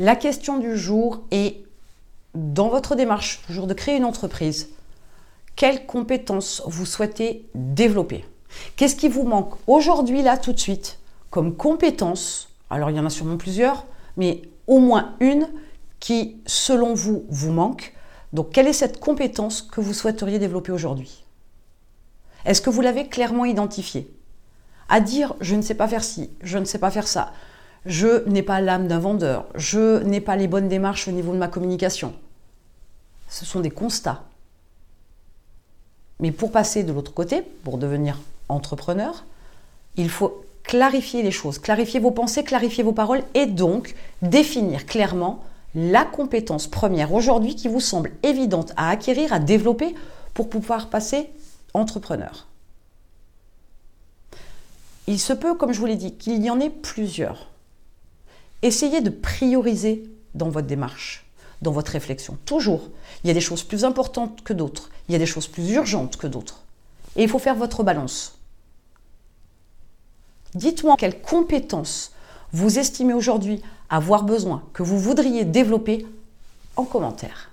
La question du jour est, dans votre démarche toujours de créer une entreprise, quelles compétences vous souhaitez développer? Qu'est-ce qui vous manque aujourd'hui, là, tout de suite, comme compétence Alors, il y en a sûrement plusieurs, mais au moins une qui, selon vous, vous manque. Donc, quelle est cette compétence que vous souhaiteriez développer aujourd'hui? Est-ce que vous l'avez clairement identifiée? À dire, je ne sais pas faire ci, je ne sais pas faire ça, je n'ai pas l'âme d'un vendeur, je n'ai pas les bonnes démarches au niveau de ma communication. Ce sont des constats. Mais pour passer de l'autre côté, pour devenir entrepreneur, il faut clarifier les choses, clarifier vos pensées, clarifier vos paroles et donc définir clairement la compétence première aujourd'hui qui vous semble évidente à acquérir, à développer pour pouvoir passer entrepreneur. Il se peut, comme je vous l'ai dit, qu'il y en ait plusieurs. Essayez de prioriser dans votre démarche, dans votre réflexion. Toujours. Il y a des choses plus importantes que d'autres. Il y a des choses plus urgentes que d'autres. Et il faut faire votre balance. Dites-moi quelles compétences vous estimez aujourd'hui avoir besoin, que vous voudriez développer en commentaire.